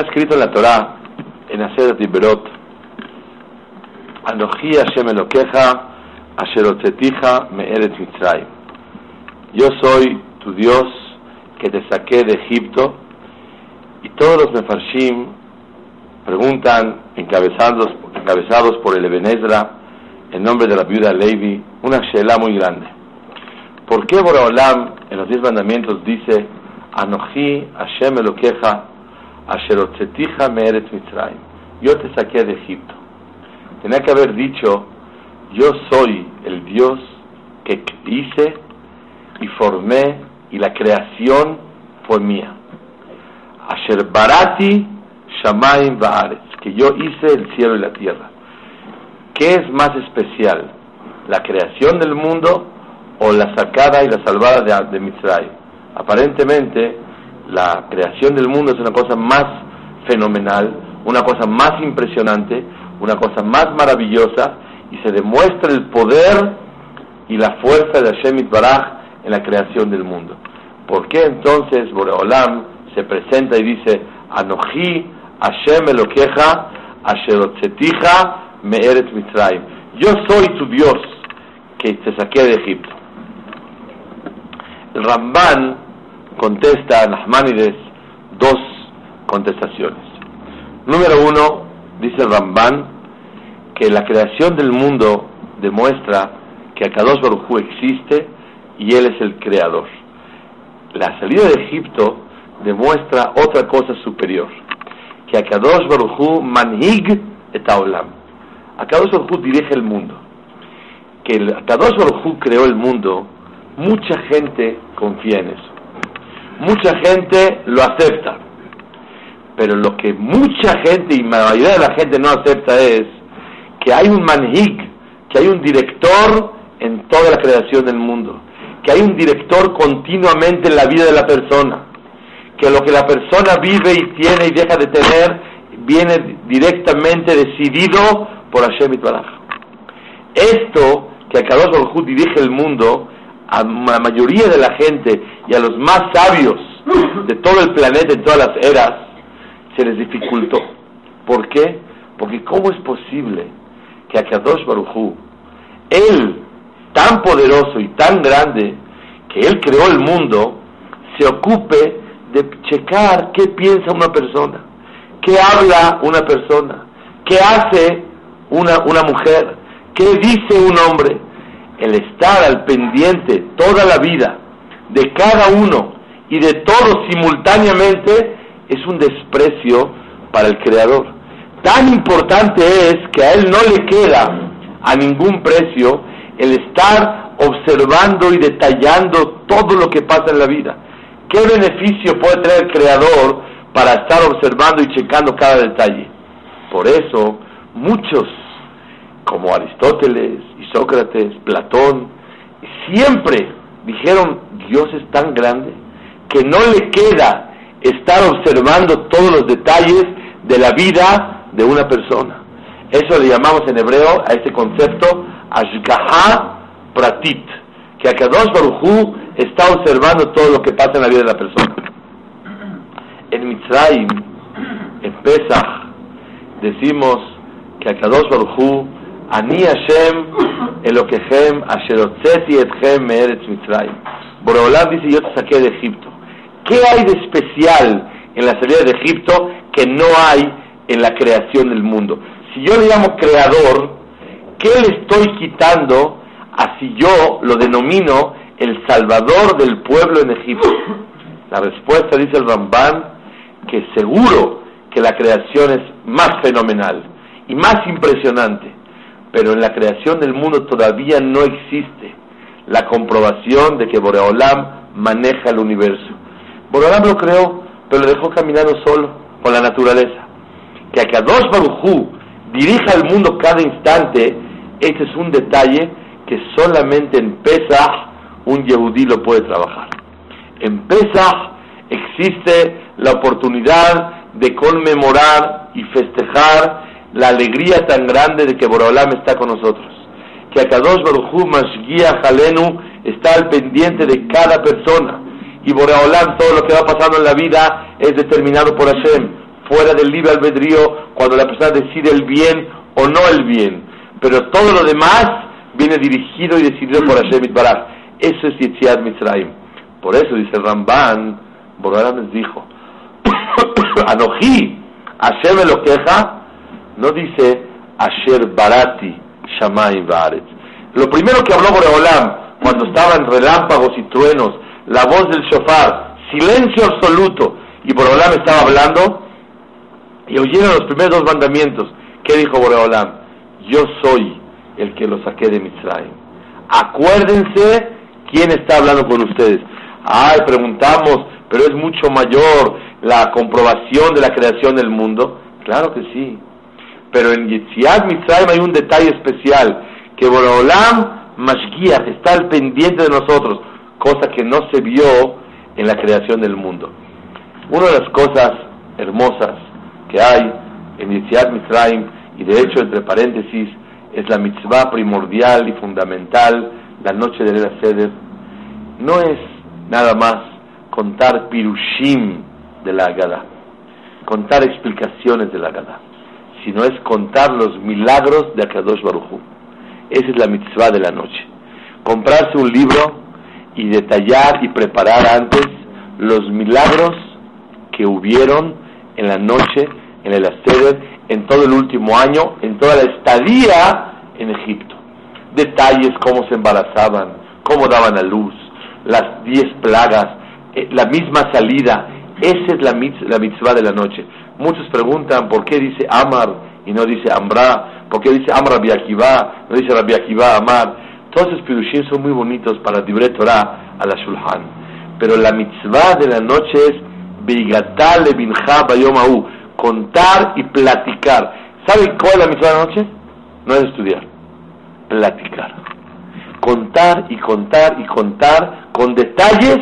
Está escrito en la Torá, en Aser Tiberot, Anoji Hashem Elokeja, Asherotetija Me'eret Mitzrayim. Yo soy tu Dios que te saqué de Egipto, y todos los Mefarshim preguntan, encabezados, encabezados por el Ebenezra, en nombre de la viuda Levi, una shela muy grande. ¿Por qué Boraholam en los diez mandamientos dice, Anoji Hashem Asherotzetija Mitzrayim? Yo te saqué de Egipto. Tenía que haber dicho, yo soy el Dios que hice y formé y la creación fue mía. Asher barati shamayim ba'aretz, que yo hice el cielo y la tierra. ¿Qué es más especial? ¿La creación del mundo o la sacada y la salvada de, de? Aparentemente, la creación del mundo es una cosa más fenomenal, una cosa más impresionante, una cosa más maravillosa, y se demuestra el poder y la fuerza de Hashem Baraj en la creación del mundo. ¿Por qué entonces Boreolam se presenta y dice, Anoji Hashem Elokeja, Asherotzeticha Me'eret Mitzrayim? Yo soy tu Dios que te saqué de Egipto. El Ramban contesta Nachmanides dos contestaciones. Número uno, dice Ramban, que la creación del mundo demuestra que Akadosh Baruj Hu existe y Él es el creador. La salida de Egipto demuestra otra cosa superior, que Akadosh Baruj Hu manhig et haolam. Akadosh Baruj dirige el mundo. Que Akadosh Baruj Hu creó el mundo, mucha gente confía en eso. Mucha gente lo acepta. Pero lo que mucha gente y la mayoría de la gente no acepta es que hay un manhig, que hay un director en toda la creación del mundo que hay un director continuamente en la vida de la persona, que lo que la persona vive y tiene y deja de tener viene directamente decidido por Hashem Itbaraj. Esto que a Kadosh Baruj dirige el mundo, a la mayoría de la gente y a los más sabios de todo el planeta en todas las eras, se les dificultó. ¿Por qué? Porque ¿cómo es posible que a Kadosh Baruj él tan poderoso y tan grande que Él creó el mundo, se ocupe de checar qué piensa una persona, qué habla una persona, qué hace una, una mujer, qué dice un hombre. El estar al pendiente toda la vida de cada uno y de todos simultáneamente es un desprecio para el Creador. Tan importante es que a Él no le queda a ningún precio el estar observando y detallando todo lo que pasa en la vida. ¿Qué beneficio puede tener el creador para estar observando y checando cada detalle? Por eso, muchos, como Aristóteles y Sócrates, Platón, siempre dijeron, Dios es tan grande que no le queda estar observando todos los detalles de la vida de una persona. Eso le llamamos en hebreo a este concepto Ashgaha Pratit, que Akadosh Baruchu está observando todo lo que pasa en la vida de la persona. En Mitzrayim, en Pesach, decimos que Akadosh Baruchu, Ani Hashem Elokechem Asherotzeti Etchem Me'eretz Mitzrayim. Boreolam dice, yo te saqué de Egipto. ¿Qué hay de especial en la salida de Egipto que no hay en la creación del mundo? Si yo le llamo creador, ¿qué le estoy quitando así yo lo denomino el salvador del pueblo en Egipto? La respuesta dice el Ramban que seguro que la creación es más fenomenal y más impresionante, pero en la creación del mundo todavía no existe la comprobación de que Boreolam maneja el universo. Borolam lo creó, pero lo dejó caminando solo, con la naturaleza. Que Akadosh Baruchú dirija el mundo cada instante, ese es un detalle que solamente en Pesach un Yehudí lo puede trabajar. En Pesach existe la oportunidad de conmemorar y festejar la alegría tan grande de que Borolam está con nosotros. Que Akadosh Baruchú Mashgiach Jalenu está al pendiente de cada persona. Y Boreolam, todo lo que va pasando en la vida es determinado por Hashem, fuera del libre albedrío, cuando la persona decide el bien o no el bien. Pero todo lo demás viene dirigido y decidido por Hashem Itbaraj. Eso es Yetziat Mitzrayim. Por eso dice Ramban, Boreolam les dijo, Anoji, Hashem me lo queja, no dice Asher Barati, Shamayim Baaretz. Lo primero que habló Boreolam cuando estaban relámpagos y truenos, la voz del shofar, silencio absoluto, y Boreolam estaba hablando, y oyeron los primeros dos mandamientos. ¿Qué dijo Boreolam? Yo soy el que lo saqué de Mitzrayim. Acuérdense quién está hablando con ustedes. Ay, preguntamos, pero es mucho mayor la comprobación de la creación del mundo. Claro que sí. Pero en Yitziat Mitzrayim hay un detalle especial, que Boreolam Mashgiach, está al pendiente de nosotros, cosa que no se vio en la creación del mundo. Una de las cosas hermosas que hay en Yitziat Mitzrayim, y de hecho, entre paréntesis, es la mitzvah primordial y fundamental, la noche de la Seder, no es nada más contar pirushim de la Agada, contar explicaciones de la Agada, sino es contar los milagros de Akadosh Baruj esa es la mitzvah de la noche. Comprarse un libro y detallar y preparar antes los milagros que hubieron en la noche, en el Aseder, en todo el último año, en toda la estadía en Egipto. Detalles, cómo se embarazaban, cómo daban a luz, las diez plagas, eh, la misma salida. Esa es la la mitzvah de la noche. Muchos preguntan por qué dice Amar y no dice Amra, porque dice Amra Rabbi no dice Rabbi Amar. Todos esos pirushim son muy bonitos para Dibre Torah a la Shulhan. Pero la mitzvah de la noche es Beigatal Bincha Bayomahu, contar y platicar. ¿Sabe cuál es la mitzvah de la noche? No es estudiar, platicar. Contar y contar y contar con detalles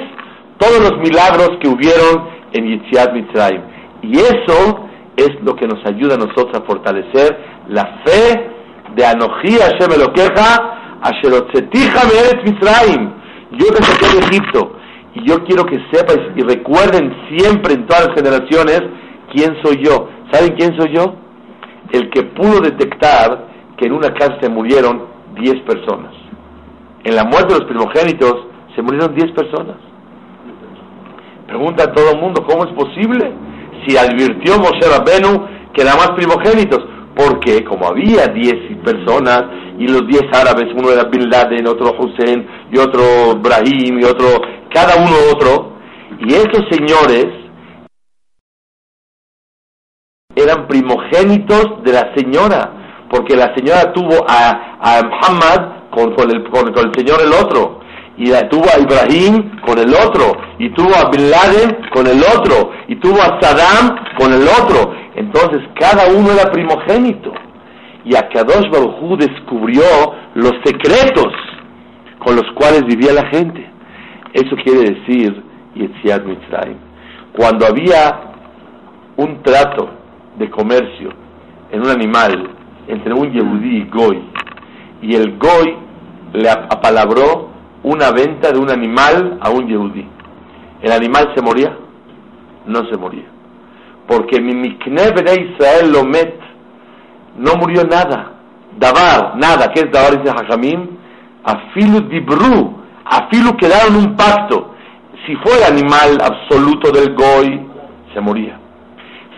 todos los milagros que hubieron en Yitziat Mitzrayim. Y eso es lo que nos ayuda a nosotros a fortalecer la fe de Anoji Hashem Elokeja, Asherotzeticha Meeret Mitzrayim. Yo te saqué de Egipto y yo quiero que sepas y recuerden siempre en todas las generaciones quién soy yo. ¿Saben quién soy yo? El que pudo detectar que en una casa se murieron 10 personas. En la muerte de los primogénitos se murieron 10 personas. Pregunta a todo el mundo, ¿cómo es posible? si advirtió Moshe Rabbenu que eran más primogénitos, porque como había diez personas y los diez árabes, uno era Bin Laden, otro Hussein y otro Brahim y otro, cada uno otro, y estos señores eran primogénitos de la señora, porque la señora tuvo a, a Muhammad con, el, con el señor el otro, y tuvo a Ibrahim con el otro, y tuvo a Bin Laden con el otro, y tuvo a Saddam con el otro. Entonces cada uno era primogénito. Y Akadosh Baruj descubrió los secretos con los cuales vivía la gente. Eso quiere decir Yetziat Mitzrayim. Cuando había un trato de comercio en un animal entre un Yehudí y Goy, y el Goy le apalabró una venta de un animal a un yehudí. ¿El animal se moría? No se moría. Porque mi mikne Israel lo met, no murió nada. Dabar, nada. ¿Qué es Dabar? Dice Hajamim. Afilu dibru, afilu quedaron un pacto. Si fue el animal absoluto del Goy, se moría.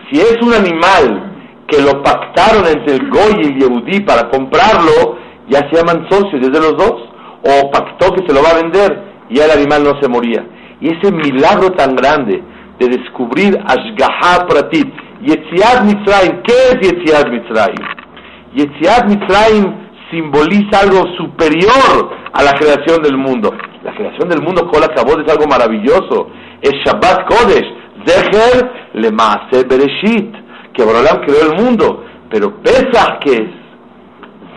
Si es un animal que lo pactaron entre el Goy y el Yehudí para comprarlo, ya se llaman socios, desde los dos o pactó que se lo va a vender y el animal no se moría. Y ese milagro tan grande de descubrir Ashgaha Pratit, Yetziat Mitzrayim, ¿qué es Yetziat Mitzrayim? Yetziat Mitzrayim simboliza algo superior a la creación del mundo. La creación del mundo, Kola Kabod, es algo maravilloso. es Shabbat Kodesh, Zecher le Maase Bereshit, que Borolam creó el mundo. Pero Pesach, ¿qué es?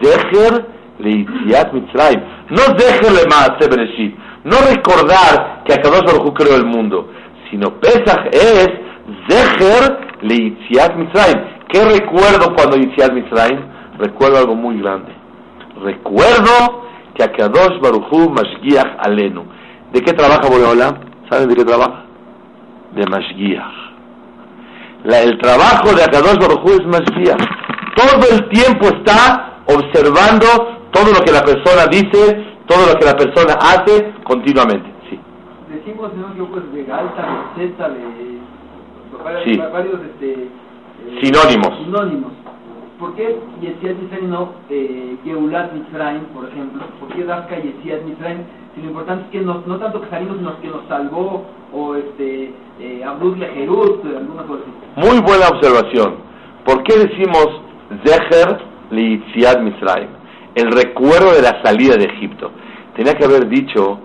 Zecher le Itziat Mitzrayim. No Zecher le Maase Bereshit. No recordar que Akadosh Baruch creó el mundo, sino Pesach es Zecher le Itziat Mitzrayim. ¿Qué recuerdo cuando Itziat Mitzrayim? Recuerdo algo muy grande. Recuerdo que Akadosh Baruchu Mashgiach Alenu. ¿De qué trabaja Boreolam? ¿Saben de qué trabaja? De Mashgiach. el trabajo de Akadosh Baruchu es Mashgiach. Todo el tiempo está observando todo lo que la persona dice, todo lo que la persona hace continuamente. Sí. Decimos, no pues de Galta, de Zeta, de sí. varios este, eh, sinónimos. sinónimos. ¿Por qué Yesiat Mitzrayim no eh, Geulat Mitzrayim, por ejemplo? ¿Por qué Dafka Yesiat Mitzrayim? Si lo importante es que no, no tanto que salimos, sino que nos salvó, o este, eh, Abdul Lejerut, alguna cosa así. Muy buena observación. ¿Por qué decimos Zeher Yesiat Mitzrayim? El recuerdo de la salida de Egipto. Tenía que haber dicho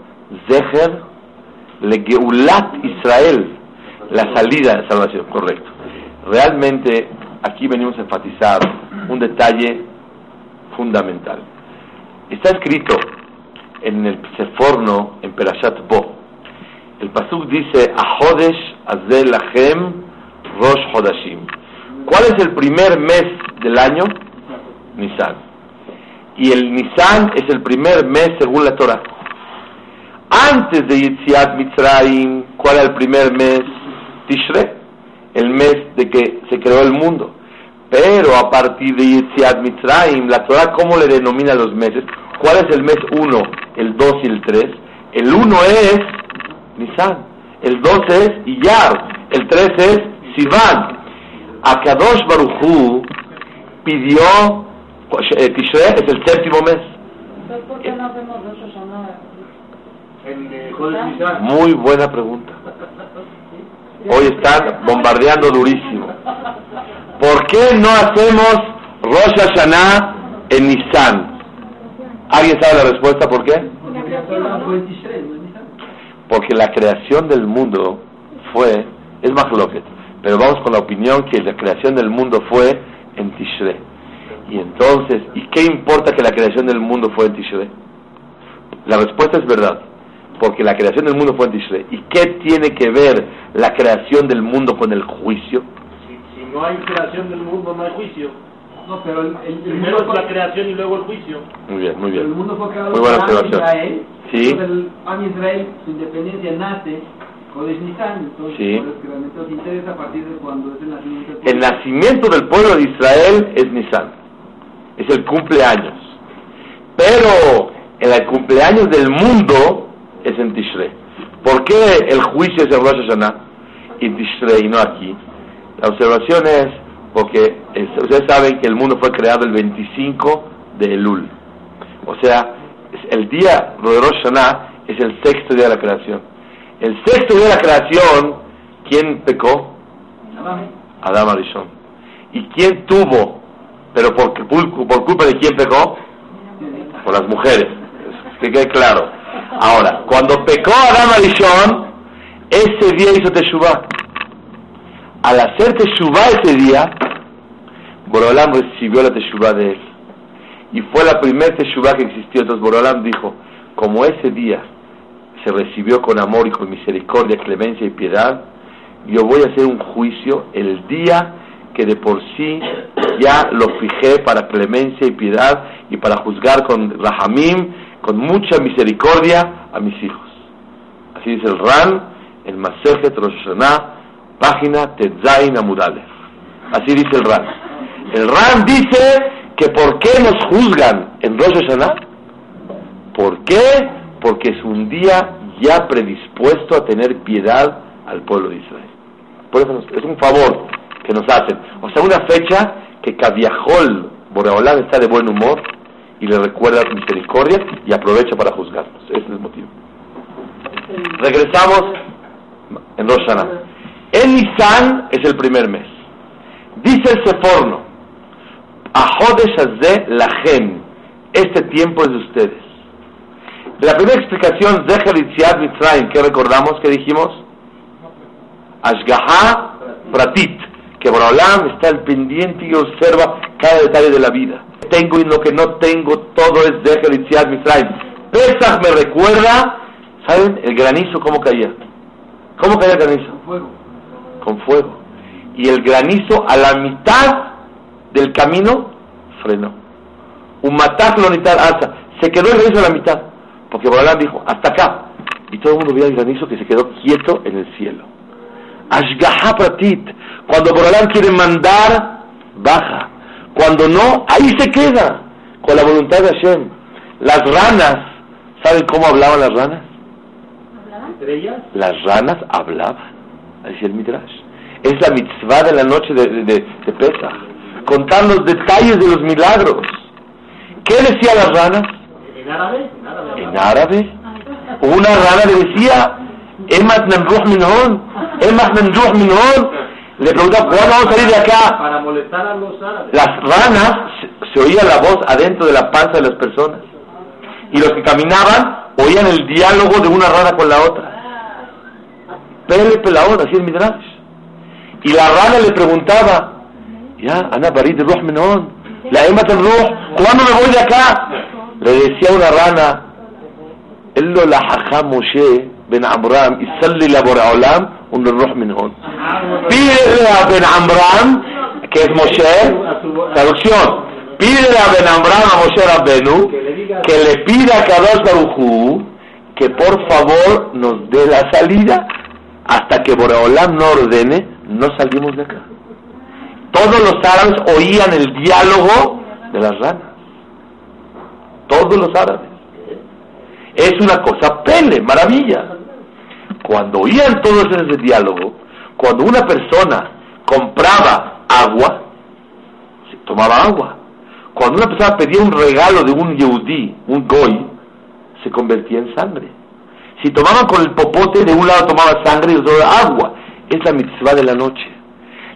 Zeher Le Geulat Israel, la salida de salvación, correcto. Realmente aquí venimos a enfatizar un detalle fundamental. Está escrito en el Seforno, en Perashat Bo. El Pasuk dice, Ahodesh Azel Lachem Rosh Hodashim. ¿Cuál es el primer mes del año? Nisan. Y el Nisan es el primer mes según la Torah. Antes de Yitziat Mitzrayim, ¿cuál era el primer mes? Tishrei el mes de que se creó el mundo. Pero a partir de Yetziat Mitzrayim, la Torah, ¿cómo le denomina los meses? ¿Cuál es el mes 1, el 2 y el 3? El 1 es Nisan, el 2 es Iyar, el 3 es Sivan. Akadosh Baruchu pidió, eh, Tishrei es el séptimo mes. ¿Por qué no hacemos Muy buena pregunta. Hoy están bombardeando durísimo. ¿Por qué no hacemos Rosh Hashanah en Nisan? ¿Alguien sabe la respuesta por qué? Porque la creación del mundo fue, es Mahloket, pero vamos con la opinión que la creación del mundo fue en Tishrei. Y entonces, ¿y qué importa que la creación del mundo fue en Tishrei? La respuesta es verdad porque la creación del mundo fue en Tishrei. ¿Y qué tiene que ver la creación del mundo con el juicio? Si, no hay creación del mundo, no hay juicio. No, pero el, Primero es la creación y luego el juicio. Muy bien, muy bien. El mundo fue creado muy buena observación. Israel. Sí. el Am Israel, su independencia nace con Nisan. Entonces, sí. eso que realmente nos interesa a partir de cuando es el nacimiento del pueblo. El nacimiento del pueblo de Israel es Nisan. Es el cumpleaños. Pero en el cumpleaños del mundo es en Tishrei. ¿Por qué el juicio es en Rosh Hashanah en Tishrei y no aquí? La observación es porque ustedes saben que el mundo fue creado el 25 de Elul. O sea, el día de Rosh Hashanah es el sexto día de la creación. El sexto día de la creación, ¿quién pecó? Adam Arishon. ¿Y quién tuvo? Pero por, por culpa de quién pecó? Por las mujeres. Que quede claro. Ahora, cuando pecó Adam Arishon, ese día hizo Teshuvah. Al hacer Teshuvah ese día, Borolam recibió la Teshuvah de él. Y fue la primera Teshuvah que existió. Entonces Borolam dijo, como ese día se recibió con amor y con misericordia, clemencia y piedad, yo voy a hacer un juicio el día que de por sí ya lo fijé para clemencia y piedad y para juzgar con Rahamim con mucha misericordia a mis hijos. Así dice el Ran, el Masejet Rosh Hashanah, página Tetzain Amudalef. Así dice el Ran. El Ran dice que ¿por qué nos juzgan en Rosh Hashanah? ¿Por qué? Porque es un día ya predispuesto a tener piedad al pueblo de Israel. Por eso es un favor que nos hacen. O sea, una fecha que Kaviahol Boreolán está de buen humor y le recuerda misericordia y aprovecha para juzgarnos. Ese es el motivo. Regresamos en Rosh Hashanah. El Nisan es el primer mes. Dice el Seforno, Ahodesh la Lachem, este tiempo es de ustedes. La primera explicación, Itziat Mitzrayim, ¿qué recordamos? ¿Qué dijimos? Ashgaha Pratit, que Borolam está al pendiente y observa cada detalle de la vida. Tengo y lo que no tengo, todo es de Itziat Mitzrayim. Pesach me recuerda, ¿saben? El granizo, ¿cómo caía? ¿Cómo caía el granizo? Con fuego. Con fuego. Y el granizo a la mitad del camino frenó. Un mataj asa. Se quedó el granizo a la mitad. Porque Borolam dijo, hasta acá. Y todo el mundo veía el granizo que se quedó quieto en el cielo. Ashgaha Pratit. Cuando Borolam quiere mandar, baja. Cuando no, ahí se queda. Con la voluntad de Hashem. Las ranas, ¿saben cómo hablaban las ranas? ¿Entre ellas? Las ranas hablaban. Decía el Midrash. Es la mitzvah de la noche de, de, de Pesach. Contar los detalles de los milagros. ¿Qué decían las ranas? ¿En árabe? En árabe. En árabe. Una rana le decía, Emat Nemruch Minhon, Emat Nemruch Minhon. Le preguntaba, ¿cuándo vamos a salir de acá? Para molestar a los árabes. Las ranas, se, se oía la voz adentro de la panza de las personas. Y los que caminaban oían el diálogo de una rana con la otra. Pele pelaón, así el Midrash. Y la rana le preguntaba, ya, Ana Barid Ruh Minhon, la Emat Ruh, ¿cuándo me voy de acá? Le decía una rana, él lo la jaja Moshe ben Amram y salli la Boreolam un Ruh Minhon. Pídele a Ben Amram, que es Moshe, traducción, pídele a Ben Amram a Moshe Rabbenu, que le pida a Kadosh Baruchu que por favor nos dé la salida hasta que Boreolam no ordene, no salimos de acá. Todos los árabes oían el diálogo de las ranas. Todos los árabes. Es una cosa pele, maravilla. Cuando oían todos ese diálogo, cuando una persona compraba agua, se tomaba agua. Cuando una persona pedía un regalo de un yehudí, un goy, se convertía en sangre. Si tomaban con el popote, de un lado tomaba sangre y del otro agua. Es la mitzvah de la noche.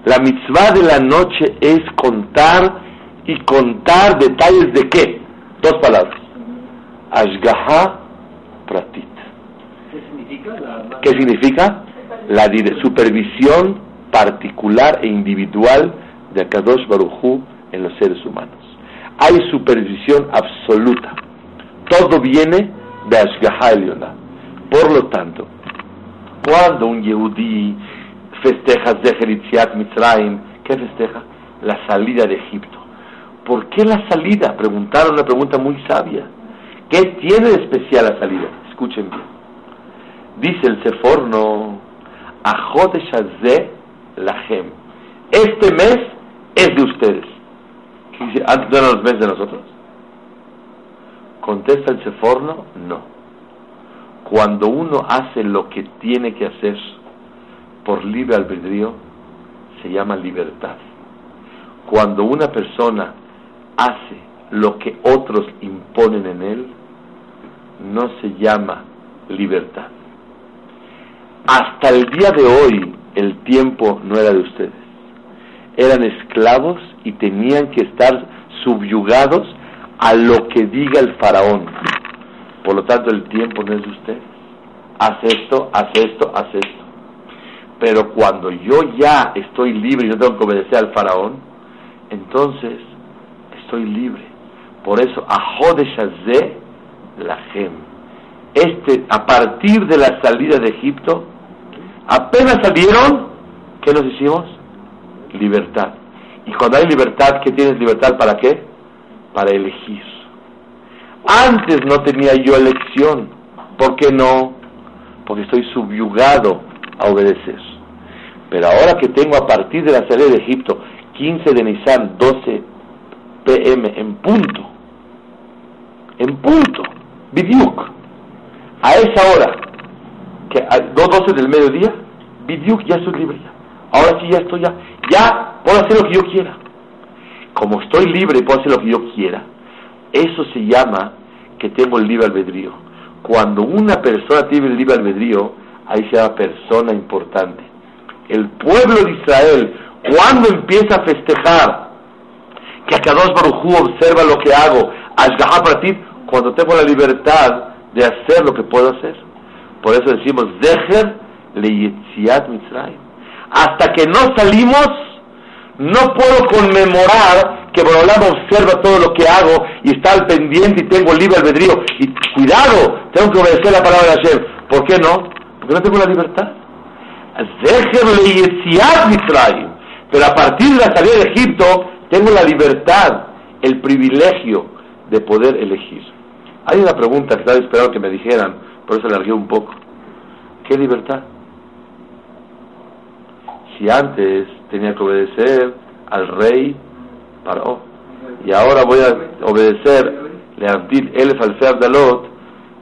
La mitzvah de la noche es contar y contar detalles de qué? Dos palabras. Ashgaha Pratit. ¿Qué significa? La... Supervisión particular e individual de Akadosh Barujú en los seres humanos. Hay supervisión absoluta. Todo viene de Ashgaha. Por lo tanto, cuando un Yehudí festeja Yetziat Mitzrayim, ¿qué festeja? La salida de Egipto. ¿Por qué la salida? Preguntaron una pregunta muy sabia. ¿Qué tiene de especial la salida? Escuchen bien. Dice el Seforno, Hazeh Lahem. Este mes es de ustedes. ¿Antes no los meses de nosotros? Contesta el Seforno, no. Cuando uno hace lo que tiene que hacer por libre albedrío, se llama libertad. Cuando una persona hace lo que otros imponen en él, no se llama libertad. Hasta el día de hoy el tiempo no era de ustedes. Eran esclavos y tenían que estar subyugados a lo que diga el faraón. Por lo tanto el tiempo no es de ustedes. Haz esto, haz esto, haz esto. Pero cuando yo ya estoy libre y no tengo que obedecer al faraón, entonces estoy libre. Por eso, Ahodeshazé Lahem. Este, a partir de la salida de Egipto, apenas salieron, ¿qué nos hicimos? Libertad. Y cuando hay libertad, ¿qué tienes libertad para qué? Para elegir. Antes no tenía yo elección. ¿Por qué no? Porque estoy subyugado a obedecer. Pero ahora que tengo a partir de la salida de Egipto, 15 de Nisan, 12 pm, en punto, en punto, Bidyuk, a esa hora, que a 12 del mediodía, Bidyuk ya estoy libre. Ahora sí ya estoy ya, ya puedo hacer lo que yo quiera. Como estoy libre y puedo hacer lo que yo quiera, eso se llama que tengo el libre albedrío. Cuando una persona tiene el libre albedrío, ahí se llama persona importante. El pueblo de Israel, cuando empieza a festejar que Akadosh Baruj Hu observa lo que hago, Ashgaha Pratit, cuando tengo la libertad de hacer lo que puedo hacer. Por eso decimos, Zeher le Mitzrayim. hasta que no salimos, no puedo conmemorar que Borolam observa todo lo que hago y está al pendiente y tengo libre albedrío. Y cuidado, tengo que obedecer la palabra de Hashem. ¿Por qué no? Porque no tengo la libertad. Pero a partir de la salida de Egipto, tengo la libertad, el privilegio de poder elegir. Hay una pregunta que estaba esperando que me dijeran, por eso alargué un poco. ¿Qué libertad? Si antes tenía que obedecer al rey Paró. Y ahora voy a obedecer Leantil Elef al Dalot.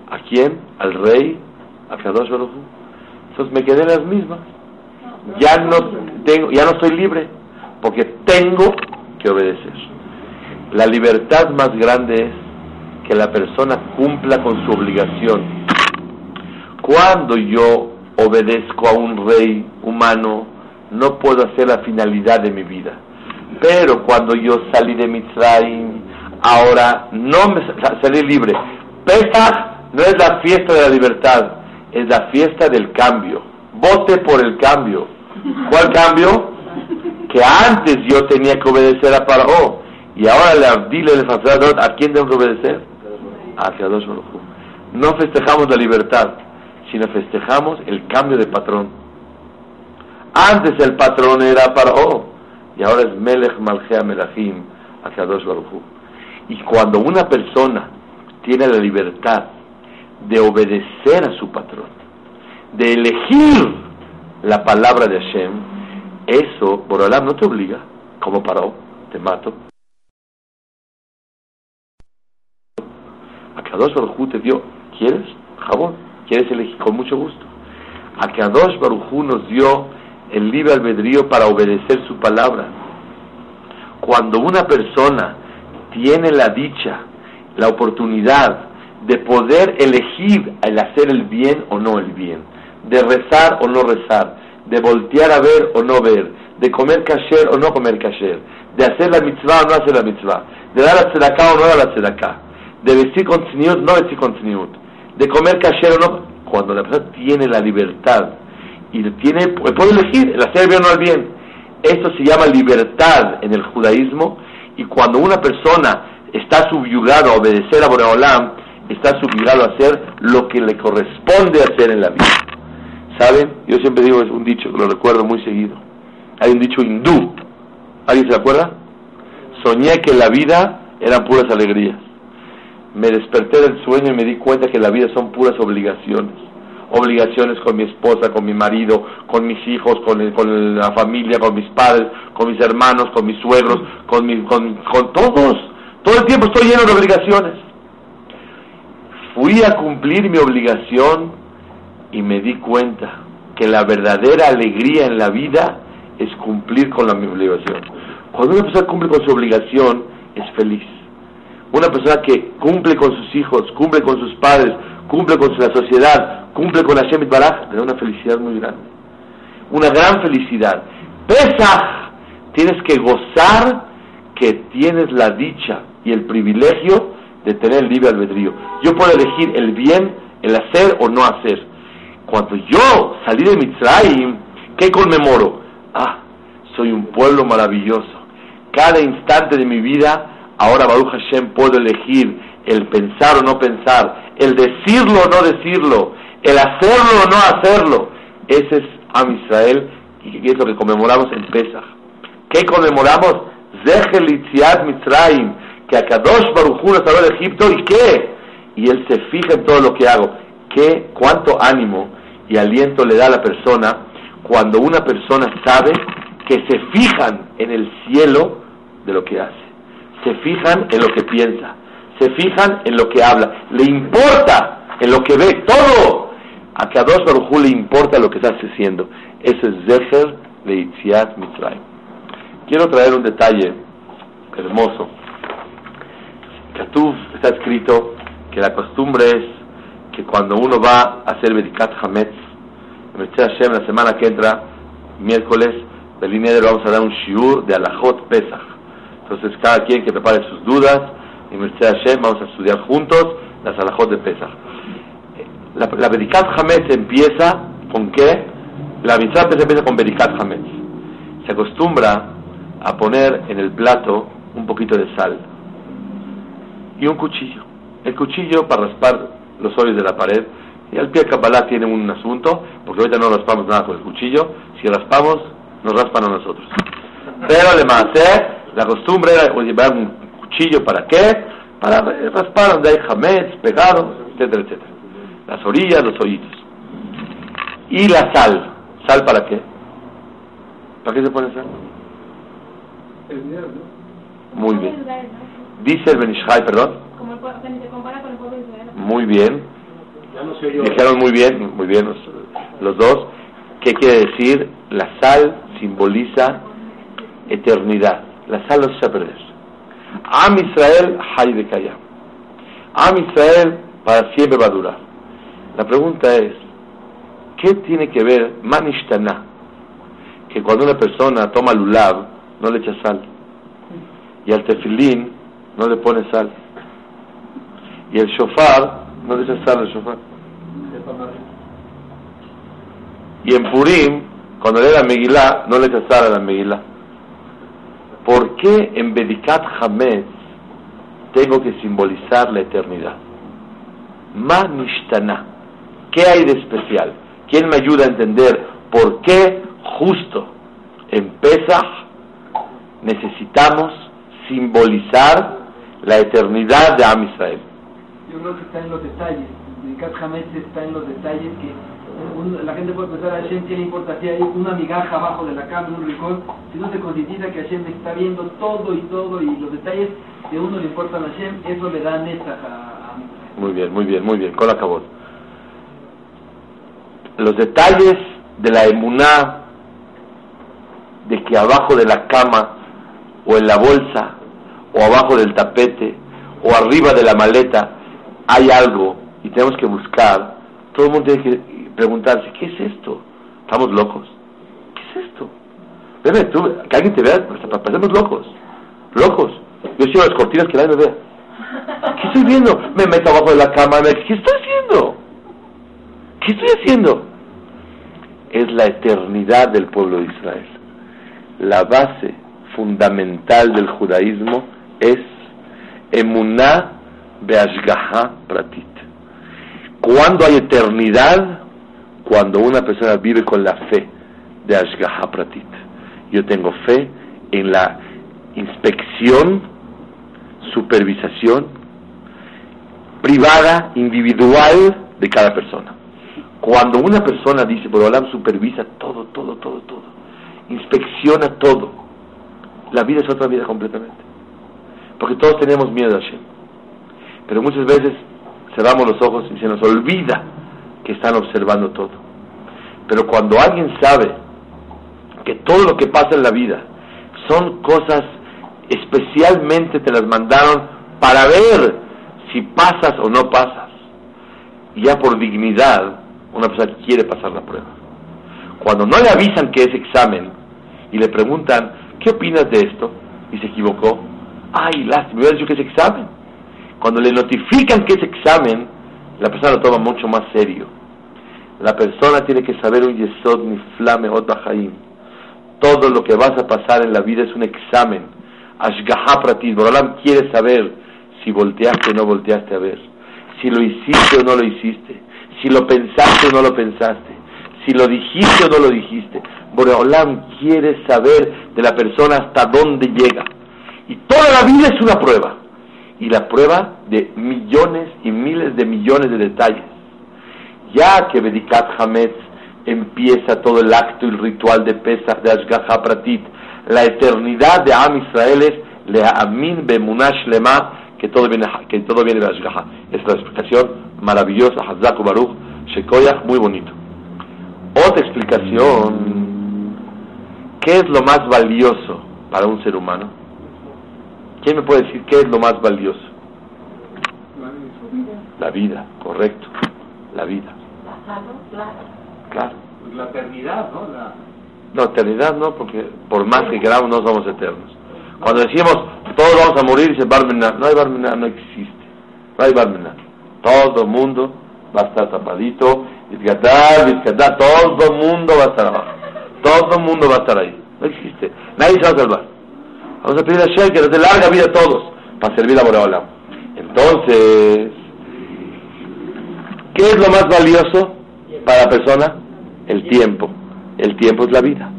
¿A quién? Al rey, a Kadosh Baruj Entonces me quedé en las mismas. Ya no, tengo, ya no soy libre, porque tengo que obedecer. La libertad más grande es que la persona cumpla con su obligación. Cuando yo obedezco a un rey humano, no puedo hacer la finalidad de mi vida. Pero cuando yo salí de Mitzrayim, ahora no me salí libre. Pesach no es la fiesta de la libertad, es la fiesta del cambio. Vote por el cambio. ¿Cuál cambio? Que antes yo tenía que obedecer a Paró y ahora le abdile el ¿a quién tengo que obedecer? A Kadosh No festejamos la libertad, sino festejamos el cambio de patrón. Antes el patrón era Paró y ahora es Melech Malchea Melachim Akadosh Baruchu. Y cuando una persona tiene la libertad de obedecer a su patrón, de elegir la palabra de Hashem, eso, por Olam, no te obliga, como paró, te mato. Akadosh Baruchu te dio, ¿quieres jabón? ¿Quieres elegir? Con mucho gusto. Akadosh Baruchu nos dio el libre albedrío para obedecer su palabra. Cuando una persona tiene la dicha, la oportunidad de poder elegir el hacer el bien o no el bien, de rezar o no rezar, de voltear a ver o no ver, de comer kasher o no comer kasher, de hacer la mitzvah o no hacer la mitzvah, de dar la tzedakah o no dar la tzedakah, de vestir con tzniut no vestir con tzniut, de comer kasher o no, cuando la persona tiene la libertad y tiene, puede elegir el hacer bien o no el bien. Esto se llama libertad en el judaísmo y cuando una persona está subyugado a obedecer a Boreolam, está subyugado a hacer lo que le corresponde hacer en la vida. ¿Saben? Yo siempre digo, es un dicho que lo recuerdo muy seguido. Hay un dicho hindú. ¿Alguien se acuerda? Soñé que la vida eran puras alegrías. Me desperté del sueño y me di cuenta que la vida son puras obligaciones obligaciones con mi esposa, con mi marido, con mis hijos, con, con la familia, con mis padres, con mis hermanos, con mis suegros, con, con todos. Todo el tiempo estoy lleno de obligaciones. Fui a cumplir mi obligación y me di cuenta que la verdadera alegría en la vida es cumplir con la mi obligación. Cuando una persona cumple con su obligación, es feliz. Una persona que cumple con sus hijos, cumple con sus padres, cumple con la sociedad, cumple con Hashem Baraj, te da una felicidad muy grande. Una gran felicidad. Pesach, tienes que gozar que tienes la dicha y el privilegio de tener libre albedrío. Yo puedo elegir el bien, el hacer o no hacer. Cuando yo salí de Mitzrayim, ¿qué conmemoro? Ah, soy un pueblo maravilloso. Cada instante de mi vida, ahora Baruch Hashem puedo elegir el pensar o no pensar, el decirlo o no decirlo, el hacerlo o no hacerlo. Ese es Am Israel y es lo que conmemoramos en Pesach. ¿Qué conmemoramos? Zechel Mitzrayim, que a Kadosh Baruj Hu de Egipto y qué? Y él se fija en todo lo que hago. ¿Qué? ¿Cuánto ánimo y aliento le da a la persona cuando una persona sabe que se fijan en el cielo de lo que hace? Se fijan en lo que piensa, se fijan en lo que habla, le importa en lo que ve, todo a Kadosh Baruj le importa lo que estás haciendo. Ese es Zecher de Itziat Mitzrayim. Quiero traer un detalle hermoso. Katuf está escrito que la costumbre es que cuando uno va a hacer Bedikat Hametz, Hashem, la semana que entra, miércoles, de vamos a dar un shiur de Alajot Pesach. Entonces, cada quien que prepare sus dudas, y Hashem, vamos a estudiar juntos las Alajot de Pesach la, la Bedikat Hametz empieza con qué? La mitzvah empieza con Berikat Hametz. Se acostumbra a poner en el plato un poquito de sal y un cuchillo. El cuchillo para raspar los hoyos de la pared. Y al pie Kabbalah tiene un asunto, porque ahorita no raspamos nada con el cuchillo. Si raspamos, nos raspan a nosotros. Pero además, la costumbre era llevar un cuchillo para qué? Para raspar donde hay jamets, pegados, etcétera, etcétera. Las orillas, los hoyitos. Y la sal. ¿Sal para qué? ¿Para qué se pone sal? Muy bien. Dice el Benishai, perdón. Como el pueblo, se compara con el pueblo Israel. Muy bien. Dijeron muy bien, muy bien los, los dos. ¿Qué quiere decir? La sal simboliza eternidad. La sal no se echa perder. Am Israel, hay de Kayam. Am Israel para siempre va a durar. La pregunta es, ¿qué tiene que ver Manishtana? Que cuando una persona toma lulav, no le echa sal. Y al tefilín no le pone sal. Y el shofar no le echa sal al shofar. Y en Purim, cuando lee la Megilá, no le echa sal a la Megilá. ¿Por qué en Bedikat Hametz tengo que simbolizar la eternidad? Ma nishtana. ¿Qué hay de especial? ¿Quién me ayuda a entender por qué justo en Pesach necesitamos simbolizar la eternidad de Am Israel? Yo creo que está en los detalles. Bedikat Hametz está en los detalles que la gente puede pensar a Hashem qué le importa si hay una migaja abajo de la cama, un rincón, si no se concientiza que Hashem está viendo todo y todo y los detalles de uno le importan a Hashem, eso le da neta a, a Muy bien, muy bien, muy bien. Con acabó. Los detalles de la emuná, de que abajo de la cama, o en la bolsa, o abajo del tapete, o arriba de la maleta, hay algo y tenemos que buscar. Todo el mundo tiene que preguntarse, ¿qué es esto? ¿Estamos locos? ¿Qué es esto? Tú, que alguien te vea, pues, parecemos locos. Locos. Yo cierro las cortinas que nadie me vea. ¿Qué estoy viendo? Me meto abajo de la cama. ¿Qué estoy haciendo? ¿Qué estoy haciendo? Es la eternidad del pueblo de Israel. La base fundamental del judaísmo es emuná beashgaha pratit. ¿Cuándo hay eternidad? Cuando una persona vive con la fe de ashgaha pratit. Yo tengo fe en la inspección supervisación privada, individual de cada persona. Cuando una persona dice, Borolam supervisa todo, todo, todo, todo, inspecciona todo, la vida es otra vida completamente. Porque todos tenemos miedo a Hashem. Pero muchas veces cerramos los ojos y se nos olvida que están observando todo. Pero cuando alguien sabe que todo lo que pasa en la vida son cosas especialmente te las mandaron para ver si pasas o no pasas. Y ya por dignidad, una persona quiere pasar la prueba. Cuando no le avisan que es examen y le preguntan, ¿qué opinas de esto? Y se equivocó. Ay, lástima, me hubiera dicho que es examen. Cuando le notifican que es examen, la persona lo toma mucho más serio. La persona tiene que saber un yesod ni flame bajaim. Todo lo que vas a pasar en la vida es un examen. Ashgaha pratit. Borolam quiere saber si volteaste o no volteaste a ver. Si lo hiciste o no lo hiciste. Si lo pensaste o no lo pensaste. Si lo dijiste o no lo dijiste. Borolam quiere saber de la persona hasta dónde llega. Y toda la vida es una prueba. Y la prueba de millones y miles de millones de detalles. Ya que Bedikat Hametz empieza todo el acto y el ritual de Pesach de Ashgaha Pratit, la eternidad de Am Israel es Le'amin Bemunash Lema, que todo viene, que todo viene de Ashgaha. Es la explicación maravillosa, Hazaku Baruch, Shekoyach, muy bonito. Otra explicación, ¿qué es lo más valioso para un ser humano? ¿Quién me puede decir qué es lo más valioso? La vida, correcto, la vida. Claro. Pues la eternidad, ¿no? La... No, eternidad no, porque por más que queramos no somos eternos. Cuando decimos todos vamos a morir, dice Barmenah, no hay Barmenah, no existe. No hay Barmenah. Todo el mundo va a estar tapadito Vizcatá, Vizcatá, todo el mundo va a estar abajo. Todo el mundo va a estar ahí. No existe. Nadie se va a salvar. Vamos a pedir a Shem que nos dé larga vida a todos para servir a Boreolam. Entonces, ¿qué es lo más valioso para la persona? El tiempo. El tiempo es la vida.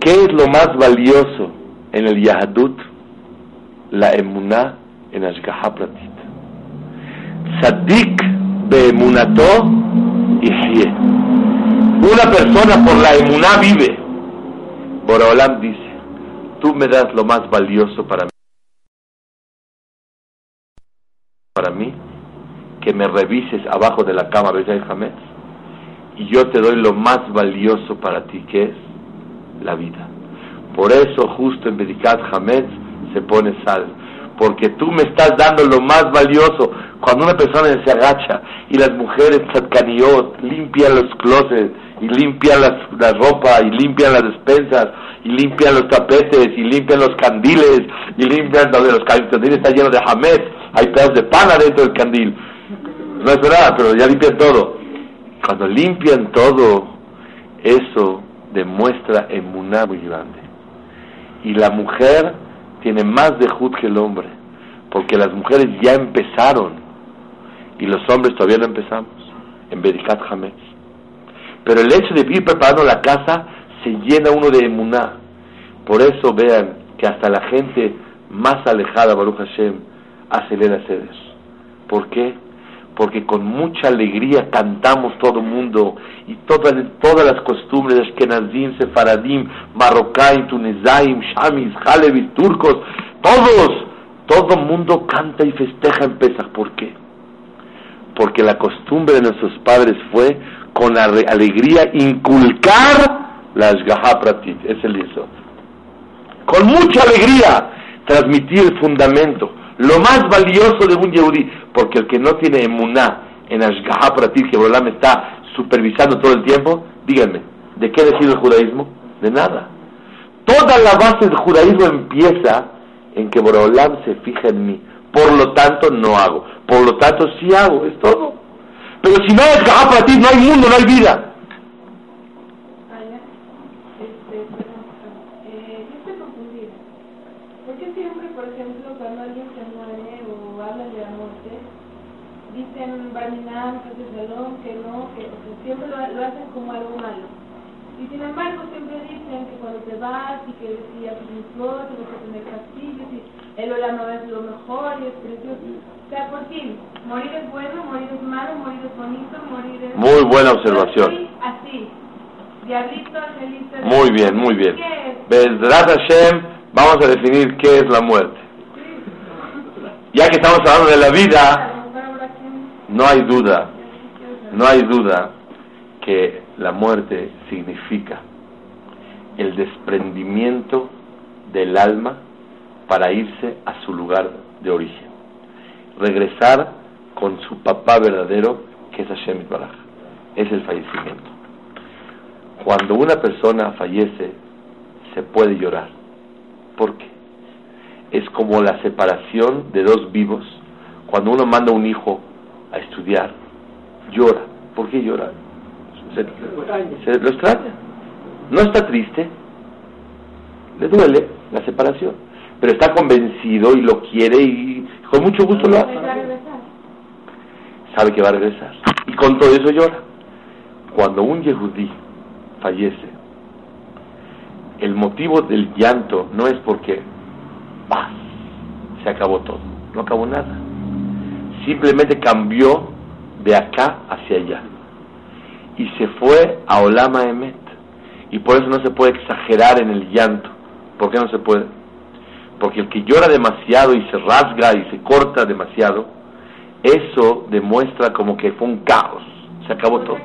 ¿Qué es lo más valioso en el Yahadut? La emuná en Ashgaha Pratit. Sadik beemunato y Una persona por la emuná vive. Boraholam dice, tú me das lo más valioso para mí. Para mí, que me revises abajo de la cama, Bejay Hametz, y yo te doy lo más valioso para ti, que es la vida. Por eso justo en Bedikat Hametz se pone sal, porque tú me estás dando lo más valioso. Cuando una persona se agacha y las mujeres tzadkaniot limpian los closets y limpian las, la ropa y limpian las despensas y limpian los tapetes y limpian los candiles y limpian donde los candiles están llenos de hametz, hay pedazos de pan adentro del candil. No es verdad, pero ya limpian todo. Cuando limpian todo, eso demuestra emuná muy grande. Y la mujer tiene más de Jud que el hombre, porque las mujeres ya empezaron y los hombres todavía no empezamos en Bedikat Hametz. Pero el hecho de ir preparando la casa se llena uno de emuná. Por eso vean que hasta la gente más alejada, Baruch Hashem, hace leer eso. ¿Por qué? porque con mucha alegría cantamos todo el mundo y todas, todas las costumbres Ashkenazim, Sefaradim, Marrocaim, Tunezaim, Shamis, Halevis, turcos, todos, todo el mundo canta y festeja en Pesach. ¿Por qué? Porque la costumbre de nuestros padres fue con alegría inculcar la Ashgaha Pratit, es el eso. Con mucha alegría transmitir el fundamento lo más valioso de un Yehudi, porque el que no tiene emuná en Ashgaha Pratit, que Borolam está supervisando todo el tiempo, díganme, ¿de qué decide el judaísmo? De nada. Toda la base del judaísmo empieza en que Borolam se fija en mí. Por lo tanto, no hago. Por lo tanto, sí hago. Es todo. Pero si no hay Ashgaha Pratit, no hay mundo, no hay vida. dicen Barminam, que es Salón, que no, que siempre lo, lo, hacen como algo malo. Y sin embargo siempre dicen que cuando te vas y que si haces un flor tienes que tener castillos y el no es lo mejor y es precioso. O sea, por fin, morir es bueno, morir es malo, morir es bonito, morir es... Muy buena observación. Así, Diablito, angelito... Muy bien, muy bien. Bedrat Hashem, vamos a definir qué es la muerte. Ya que estamos hablando de la vida, no hay duda, no hay duda que la muerte significa el desprendimiento del alma para irse a su lugar de origen. Regresar con su papá verdadero, que es Hashem Baraj. Es el fallecimiento. Cuando una persona fallece, se puede llorar. ¿Por qué? Es como la separación de dos vivos. Cuando uno manda un hijo a estudiar, llora. ¿Por qué llora? Se, lo extraña. No está triste, le duele la separación, pero está convencido y lo quiere y con mucho gusto lo hace. Sabe que va a regresar. Y con todo eso llora. Cuando un yehudí fallece, el motivo del llanto no es porque paz, se acabó todo, no acabó nada simplemente cambió de acá hacia allá y se fue a Olama Emet y por eso no se puede exagerar en el llanto. ¿por qué no se puede? porque el que llora demasiado y se rasga y se corta demasiado eso demuestra como que fue un caos. Se acabó todo.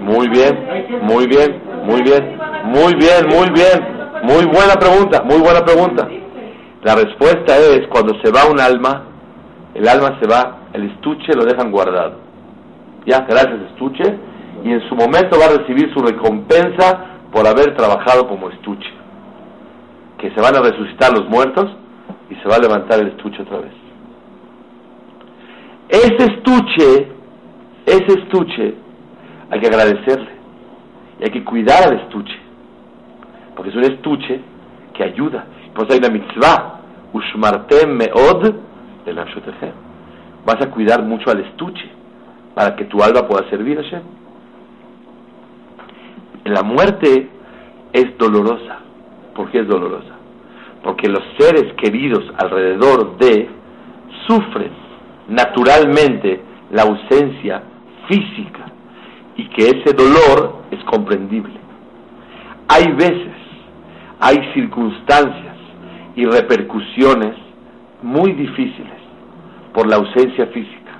muy bien, muy bien, muy bien, muy bien, muy bien, muy buena pregunta, muy buena pregunta. La respuesta es cuando se va un alma, el alma se va, el estuche lo dejan guardado. Ya, gracias estuche, y en su momento va a recibir su recompensa por haber trabajado como estuche. Que se van a resucitar los muertos y se va a levantar el estuche otra vez. Ese estuche, ese estuche, hay que agradecerle y hay que cuidar al estuche, porque es un estuche que ayuda. Por eso hay una mitzvah, ushmartem meod de la Vas a cuidar mucho al estuche para que tu alma pueda servir a Hashem. La muerte es dolorosa. ¿Por qué es dolorosa? Porque los seres queridos alrededor de sufren naturalmente la ausencia física y que ese dolor es comprendible. Hay veces, hay circunstancias y repercusiones muy difíciles por la ausencia física.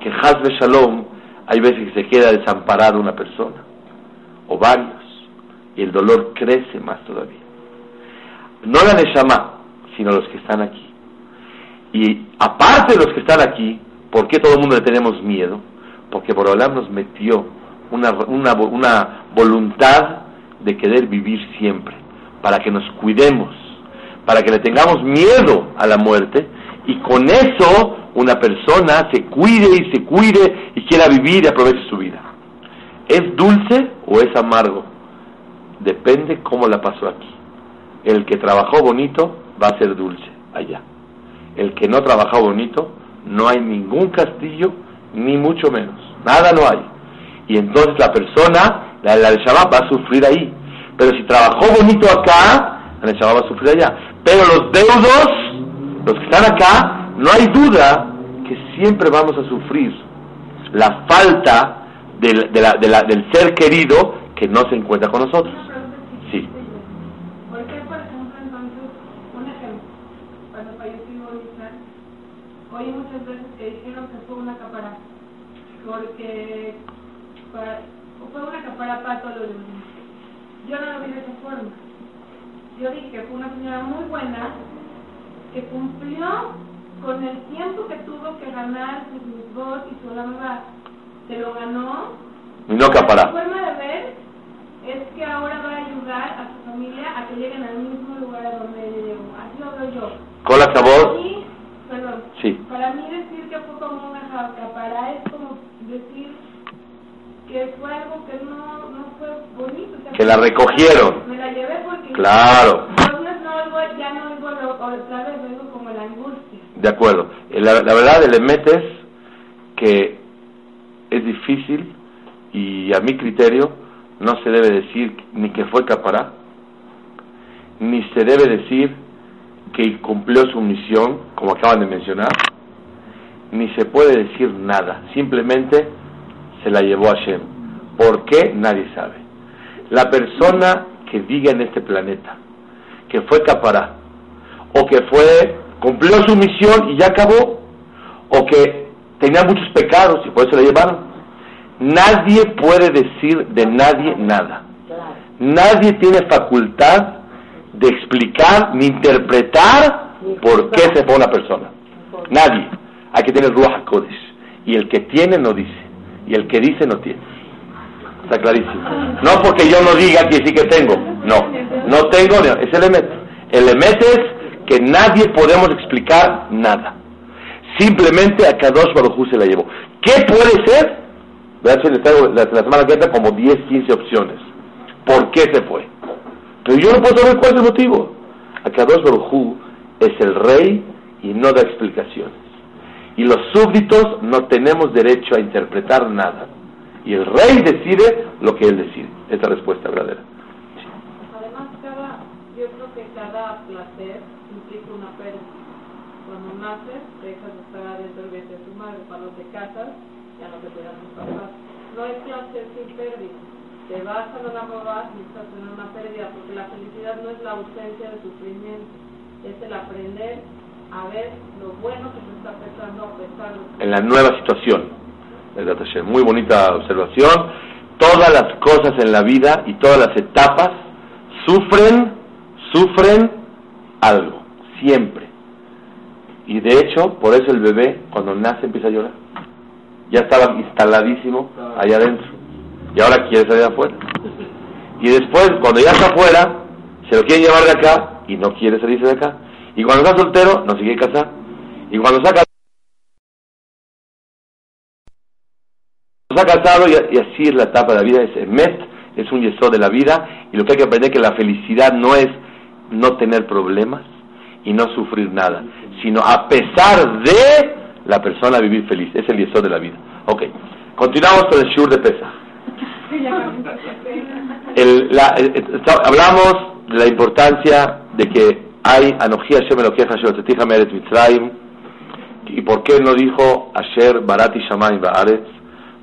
Que Hazbe Shalom, hay veces que se queda desamparada una persona, o varios, y el dolor crece más todavía. No la Neshama, sino los que están aquí. Y aparte de los que están aquí, ¿por qué todo el mundo le tenemos miedo? Porque Borolam nos metió una, una, una voluntad de querer vivir siempre, para que nos cuidemos, para que le tengamos miedo a la muerte y con eso una persona se cuide y se cuide y quiera vivir y aproveche su vida. ¿Es dulce o es amargo? Depende cómo la pasó aquí. El que trabajó bonito va a ser dulce allá. El que no trabajó bonito, no hay ningún castillo, ni mucho menos. Nada no hay. Y entonces la persona, la, la de Shabbat, va a sufrir ahí. Pero si trabajó bonito acá, de Shabbat va a sufrir allá. Pero los deudos los que están acá, no hay duda que siempre vamos a sufrir la falta del, del ser querido que no se encuentra con nosotros. Sí. ¿Por qué, por ejemplo, entonces, un ejemplo, cuando falleció Isaac, oí muchas veces que dijeron que fue una capara, porque fue una capara para todos los Yo no lo vi de esa forma. Yo dije que fue una señora muy buena, que cumplió con el tiempo que tuvo que ganar sus voz y su lamba, se lo ganó. Y no acapará. La forma de ver es que ahora va a ayudar a su familia a que lleguen al mismo lugar a donde llegó. Así lo veo yo. ¿Con la sabor? Para mí, perdón, sí. para mí decir que fue como una para es como decir que fue algo que no, no fue bonito. que la recogieron. Me la llevé porque... Claro. Ya no oigo otra vez, oigo como la angustia. De acuerdo. Eh, la, la verdad, Emet es que es difícil y a mi criterio no se debe decir ni que fue capará, ni se debe decir que cumplió su misión, como acaban de mencionar, ni se puede decir nada. Simplemente se la llevó a Shem. ¿Por qué? Nadie sabe. La persona que diga en este planeta que fue capará, o que fue, cumplió su misión y ya acabó, o que tenía muchos pecados y por eso la llevaron, nadie puede decir de nadie nada. Nadie tiene facultad de explicar ni interpretar por qué se fue una persona. Nadie. Hay que tener Ruach HaKodesh. Y el que tiene no dice y el que dice no tiene. Está clarísimo. No porque yo no diga que sí que tengo. No, no tengo, es el emet. El emet es que nadie podemos explicar nada. Simplemente a Kadosh Baruj se la llevó. ¿Qué puede ser? Vean si traigo la, semana que como 10, 15 opciones. ¿Por qué se fue? Pero yo no puedo saber cuál es el motivo. A Kadosh Baruj es el rey y no da explicaciones y los súbditos no tenemos derecho a interpretar nada. Y el rey decide lo que él decide. Esta respuesta verdadera. Además, cada, yo creo que cada placer implica una pérdida. Cuando naces, dejas de estar adentro del vientre de tu madre. Cuando te casas, ya no te tus papás. No hay placer sin pérdida. Te vas a la mamá y estás en una pérdida, porque la felicidad no es la ausencia de sufrimiento, es el aprender a ver lo bueno que se está pensando a pesar En la nueva situación. Muy bonita observación. Todas las cosas en la vida y todas las etapas sufren, sufren algo, siempre. Y de hecho, por eso el bebé cuando nace empieza a llorar. Ya estaba instaladísimo allá adentro. Y ahora quiere salir afuera. Y después, cuando ya está afuera, se lo quieren llevar de acá y no quiere salirse de acá Y cuando está soltero, no se quiere casar. Y cuando está ha casado y, y así es la etapa de la vida, es met, es un yeso de la vida y lo que hay que aprender es que la felicidad no es no tener problemas y no sufrir nada, sino a pesar de la persona vivir feliz, es el yeso de la vida. Ok, continuamos con el shur de Pesach. El, la, el- hablamos de la importancia de que hay Anojía Hashem Elokeja Mitzrayim y por qué no dijo Asher Barati Shamayim Baaretz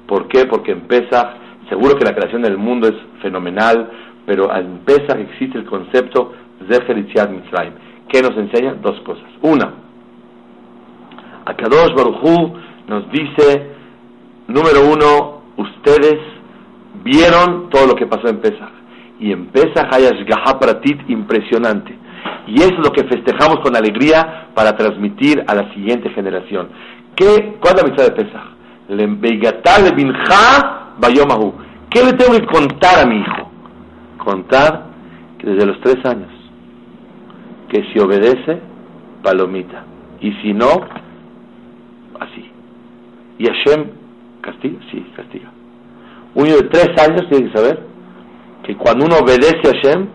¿Por qué? Porque en Pesach, seguro que la creación del mundo es fenomenal, pero en Pesach existe el concepto Zecher Yetziat Mitzrayim. ¿Qué nos enseña? Dos cosas. Una, Akadosh Baruchú nos dice, número uno, ustedes vieron todo lo que pasó en Pesach. Y en Pesach hay Ashgaha Pratit impresionante. Y eso es lo que festejamos con alegría para transmitir a la siguiente generación. ¿Qué, ¿Cuál es la mitad de Pesach? ¿Qué le tengo que contar a mi hijo? Contar que desde los tres años, que si obedece, palomita. Y si no, así. ¿Y Hashem castiga? Sí, castiga. Un niño de tres años tiene que saber que cuando uno obedece a Hashem,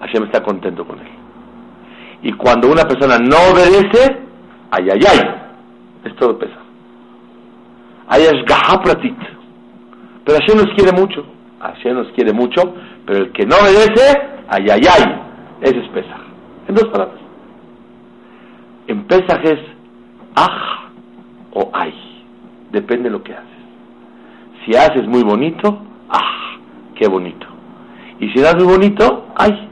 Hashem está contento con él. Y cuando una persona no obedece, ay, ay, ay, es todo pesa. Hay Pratit. Pero Hashem nos quiere mucho. Hashem nos quiere mucho, pero el que no obedece, ay, ay, ay, ese es Pesach. En dos palabras. En Pesach es aj o ay. Depende de lo que haces. Si haces muy bonito, ah, qué bonito. Y si no haces bonito, ay.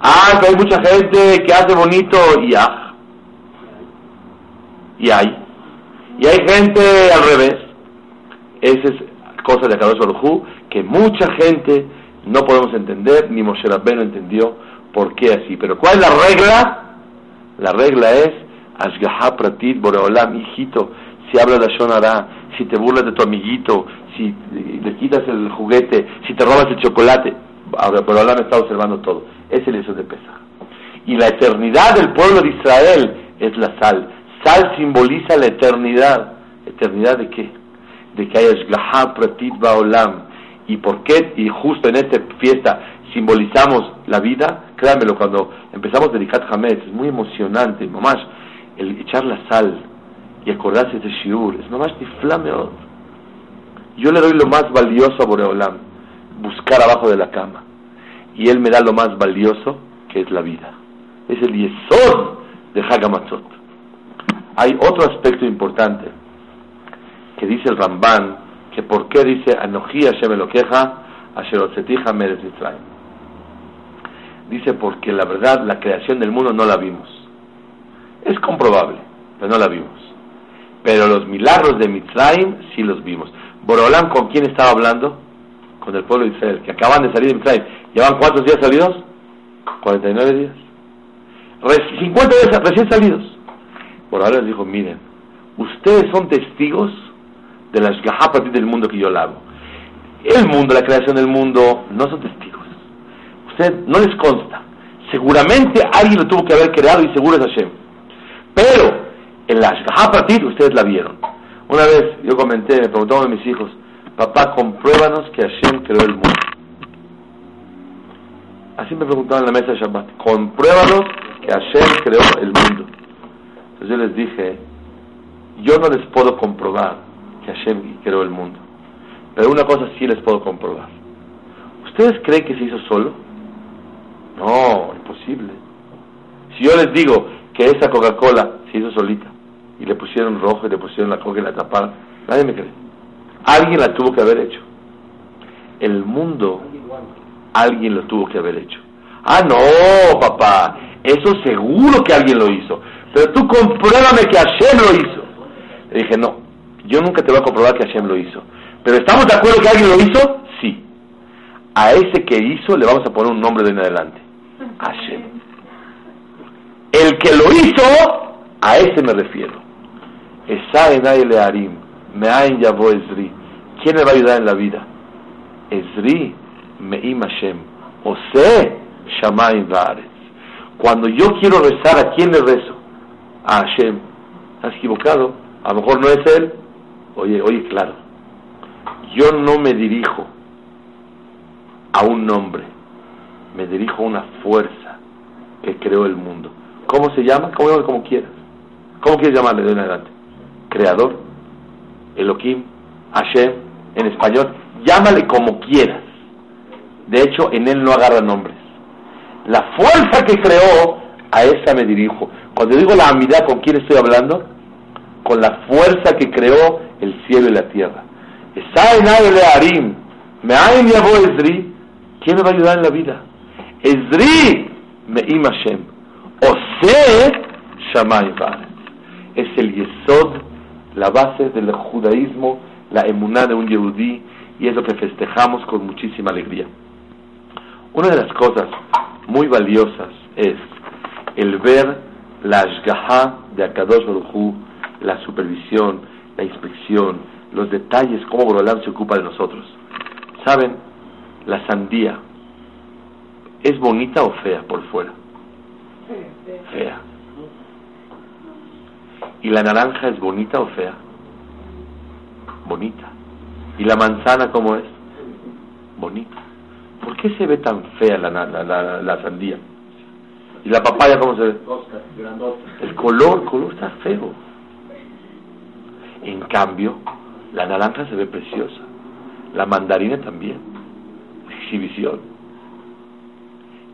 Ah, que hay mucha gente que hace bonito y ah. Y ay. Y hay gente al revés. Esa es cosa de Akadosh Baruj que mucha gente no podemos entender, ni Moshe Rabbeinu entendió por qué así. Pero ¿cuál es la regla? La regla es Ashgaha Pratit Boreolam, hijito, si hablas de Shonara, si te burlas de tu amiguito, si le quitas el juguete, si te robas el chocolate, Boreolam está observando todo. Es el eso de Pesach. Y la eternidad del pueblo de Israel es la sal. Sal simboliza la eternidad. ¿Eternidad de qué? De que hay Ashgaha Pratit Baolam. ¿Y por qué? Y justo en esta fiesta simbolizamos la vida. Créanmelo, cuando empezamos Dedicat Hametz, es muy emocionante, mamás, el echar la sal y acordarse de Shiur, es mamás flameot. Yo le doy lo más valioso a Boreolam, buscar abajo de la cama. Y él me da lo más valioso, que es la vida. Es el yesod de Hagamatzot. Hay otro aspecto importante que dice el Ramban, que por qué dice Anoji Hashem Elokeja, Asher Otzetija Meretz. Dice porque la verdad la creación del mundo no la vimos. Es comprobable, pero no la vimos. Pero los milagros de Mitzrayim sí los vimos. Borolam, ¿con quién estaba hablando? Con el pueblo de Israel, que acaban de salir de Mitzrayim. ¿Llevan cuántos días salidos? 49 días. Re- 50 días recién salidos. Borolam les dijo, miren, ustedes son testigos de las gahapatis del mundo que yo la. El mundo, la creación del mundo, no son testigos. Usted no les consta. Seguramente alguien lo tuvo que haber creado y seguro es Hashem. Pero en la gahapatit ustedes la vieron. Una vez yo comenté, me preguntaron a mis hijos, papá, compruébanos que Hashem creó el mundo. Así me preguntaban en la mesa de Shabbat, compruébanos que Hashem creó el mundo. Entonces yo les dije, yo no les puedo comprobar que Hashem creó el mundo. Pero una cosa sí les puedo comprobar. ¿Ustedes creen que se hizo solo? No, imposible. Si yo les digo que esa Coca-Cola se hizo solita y le pusieron rojo y le pusieron la coca y la taparon, nadie me cree. Alguien la tuvo que haber hecho. El mundo, alguien lo tuvo que haber hecho. Ah, no, papá, eso seguro que alguien lo hizo. Pero tú compruébame que Hashem lo hizo. Le dije, no, yo nunca te voy a comprobar que Hashem lo hizo. Pero ¿estamos de acuerdo que alguien lo hizo? Sí. A ese que hizo le vamos a poner un nombre de en adelante. Hashem. El que lo hizo, a ese me refiero. Le yavo Ezri. ¿Quién me va a ayudar en la vida? Ezri, me'im Hashem. Ose, shamayim va'aretz. Cuando yo quiero rezar, ¿a quién le rezo? A Hashem. ¿Has equivocado? A lo mejor no es él. Oye, oye, claro. Yo no me dirijo a un nombre, me dirijo a una fuerza que creó el mundo. ¿Cómo se llama? ¿Cómo, como quieras? ¿Cómo quieres llamarle de en adelante? Creador, Elohim, Hashem, en español. Llámale como quieras. De hecho, en él no agarra nombres. La fuerza que creó, a esa me dirijo. Cuando digo la amidad, ¿con quién estoy hablando? Con la fuerza que creó el cielo y la tierra. ¿Quién me va a ayudar en la vida? Esri Me'im Hashem. Ose Shamay Es el Yesod, la base del judaísmo, la emuná de un yehudí, y es lo que festejamos con muchísima alegría. Una de las cosas muy valiosas es el ver la ashgaha de Akadosh Baruj la supervisión, la inspección, los detalles, cómo Borolam se ocupa de nosotros. ¿Saben? La sandía, ¿es bonita o fea por fuera? Fea. ¿Y la naranja es bonita o fea? Bonita. ¿Y la manzana cómo es? Bonita. ¿Por qué se ve tan fea la, la, la, sandía? ¿Y la papaya cómo se ve? El color, el color está feo. En cambio, la naranja se ve preciosa. La mandarina también. Exhibición.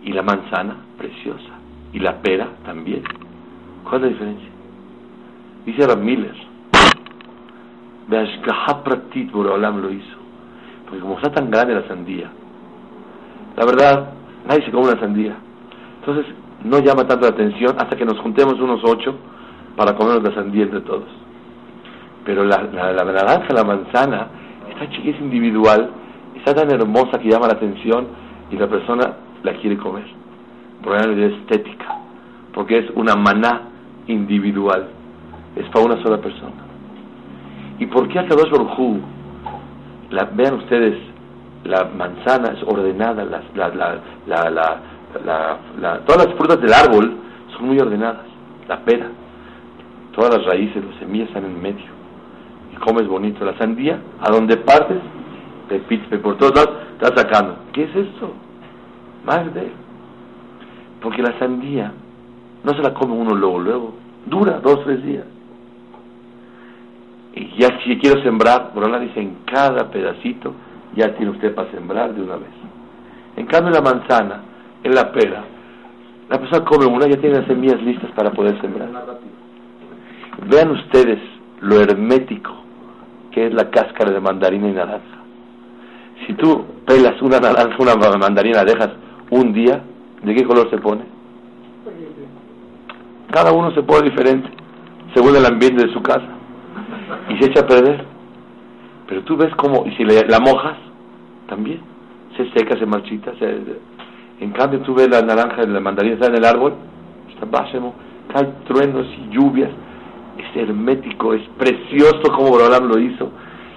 Y la manzana, preciosa. Y la pera también. ¿Cuál es la diferencia? Dice Rab Miller. Pratit Boreolam lo hizo. Porque como está tan grande la sandía, la verdad, nadie se come una sandía. Entonces, no llama tanto la atención hasta que nos juntemos unos ocho para comer la sandía entre todos. Pero la, la, naranja, la manzana, está chiquita, es individual, está tan hermosa que llama la atención y la persona la quiere comer. Por de estética, porque es una maná individual, es para una sola persona. ¿Y por qué Akadosh Baruj la, vean ustedes, la manzana es ordenada, la, la, todas las frutas del árbol son muy ordenadas, la pera, todas las raíces, las semillas están en medio, comes bonito. La sandía, a donde partes, te por todos lados, estás sacando. ¿Qué es esto? Más de Porque la sandía no se la come uno luego, luego, dura dos, tres días. Y ya si quiero sembrar, la dice, en cada pedacito ya tiene usted para sembrar de una vez. En cambio la manzana, en la pera, la persona come una, ya tiene las semillas listas para poder sembrar. Vean ustedes lo hermético que es la cáscara de mandarina y naranja. Si tú pelas una naranja, una mandarina, dejas un día, ¿de qué color se pone? Cada uno se pone diferente, según el ambiente de su casa y se echa a perder. Pero tú ves cómo, y si la mojas, también se seca, se marchita. en cambio, tú ves la naranja, la mandarina está en el árbol, está básico, cae truenos y lluvias. Es hermético, es precioso como Borolam lo hizo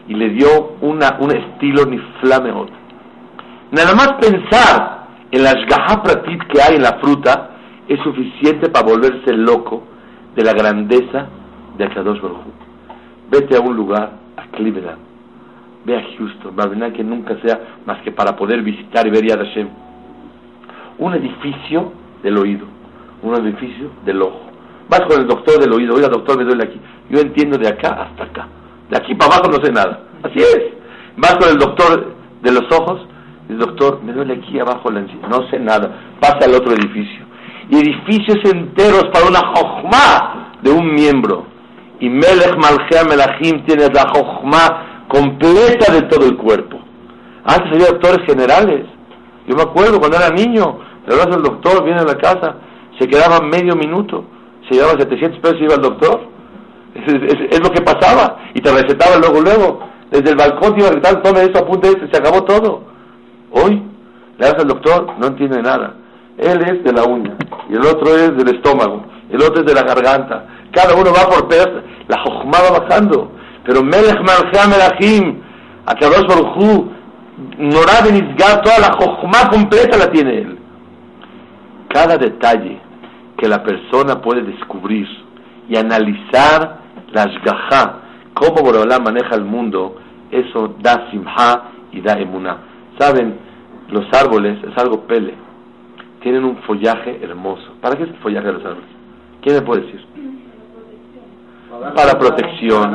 y le dio una, un estilo ni flameot. Nada más pensar en las pratit que hay en la fruta es suficiente para volverse loco de la grandeza de Akadosh Baruj Vete a un lugar, a Cleveland, ve a Houston, va que nunca sea más que para poder visitar y ver Yad Hashem. Un edificio del oído, un edificio del ojo. Vas con el doctor del oído, oiga doctor, me duele aquí. Yo entiendo de acá hasta acá. De aquí para abajo no sé nada. Así es. Vas con el doctor de los ojos, el doctor, me duele aquí abajo la no sé nada. Pasa al otro edificio. Y edificios enteros para una jojma de un miembro y Melech Malchea Melachim tiene la jochma completa de todo el cuerpo. Antes había doctores generales. Yo me acuerdo cuando era niño, le hablas al doctor, viene a la casa, se quedaba medio minuto, se llevaba 700 pesos y iba al doctor. Es, lo que pasaba. Y te recetaba luego, luego. Desde el balcón te iba a gritar, tome eso, apunte esto, se acabó todo. Hoy, le das al doctor, no entiende nada. Él es de la uña, y el otro es del estómago, el otro es de la garganta, cada uno va por pedazos, la Jochma va bajando, pero Melech Malchea Melachim, Akadosh Baruchu, Norad Nizgar, toda la Jochma completa la tiene él. Cada detalle que la persona puede descubrir y analizar la ashgaha, cómo Boreolá maneja el mundo, eso da simha y da emuná. Saben, los árboles es algo pele, tienen un follaje hermoso. ¿Para qué es el follaje de los árboles? ¿Quién me puede decir? Para protección,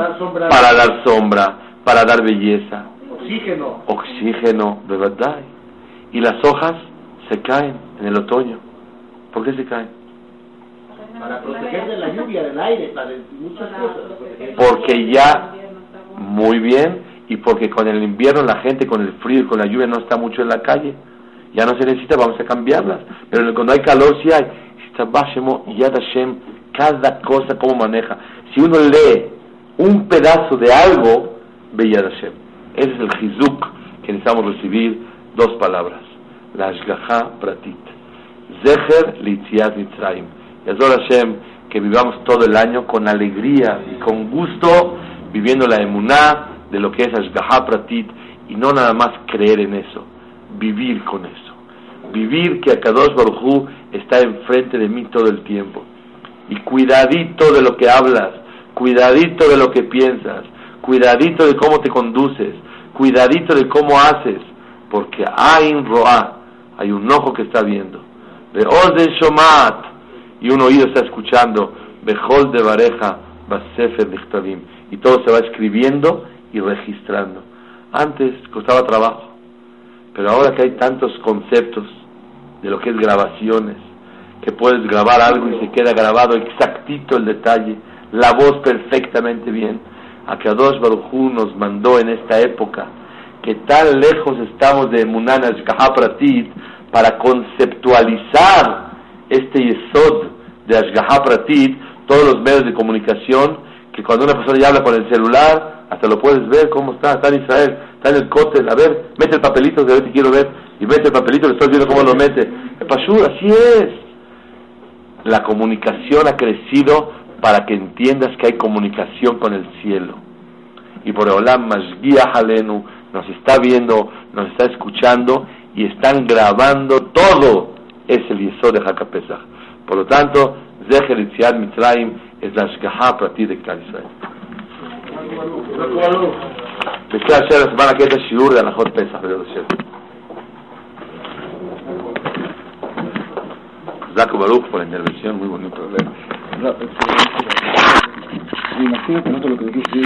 para dar sombra, para dar belleza. Oxígeno. Oxígeno, de verdad. Y las hojas se caen en el otoño. ¿Por qué se caen? Para proteger de la lluvia, del aire, para muchas cosas. Porque ya, muy bien, y porque con el invierno la gente con el frío y con la lluvia no está mucho en la calle. Ya no se necesita, vamos a cambiarlas. Pero cuando hay calor sí hay. Yad Hashem, cada cosa cómo maneja. Si uno lee un pedazo de algo, ve Yad Hashem. Ese es el Hizuk que necesitamos recibir, dos palabras. La Ashgaha Pratit. Zecher Litziat Mitzrayim. Yazor Hashem, que vivamos todo el año con alegría y con gusto, viviendo la emuná de lo que es Ashgaha Pratit, y no nada más creer en eso, vivir con eso. Vivir que Akadosh Baruj está enfrente de mí todo el tiempo. Y cuidadito de lo que hablas, cuidadito de lo que piensas, cuidadito de cómo te conduces, cuidadito de cómo haces, porque hay un roa, hay un ojo que está viendo. De shomat, y un oído está escuchando, Bejol de Bareja, Basefer Dichtabim, y todo se va escribiendo y registrando. Antes costaba trabajo, pero ahora que hay tantos conceptos de lo que es grabaciones, que puedes grabar algo y se queda grabado exactito el detalle, la voz perfectamente bien, a que Adosh Barujú nos mandó en esta época, que tan lejos estamos de Munanas Pratit para conceptualizar este yesod de Ashgaha Pratit, todos los medios de comunicación, que cuando una persona ya habla con el celular, hasta lo puedes ver cómo está, está en Israel, está en el cóctel, a ver, mete el papelito, ver si quiero ver, y mete el papelito, le estoy viendo cómo lo mete. El Pashur, así es. La comunicación ha crecido para que entiendas que hay comunicación con el cielo. Y por Olam Mashgiach Halenu nos está viendo, nos está escuchando y están grabando todo. Es el Yesod de Hakapesach. Por lo tanto, Zecher Itziad Mitzrayim es la Shgaha Prati de Klal Israel. Después de la semana que es el Shiur de Anahot Pesach, de los Zaco Baruch por la intervención, muy bonito. Me imagino que no lo que dijiste,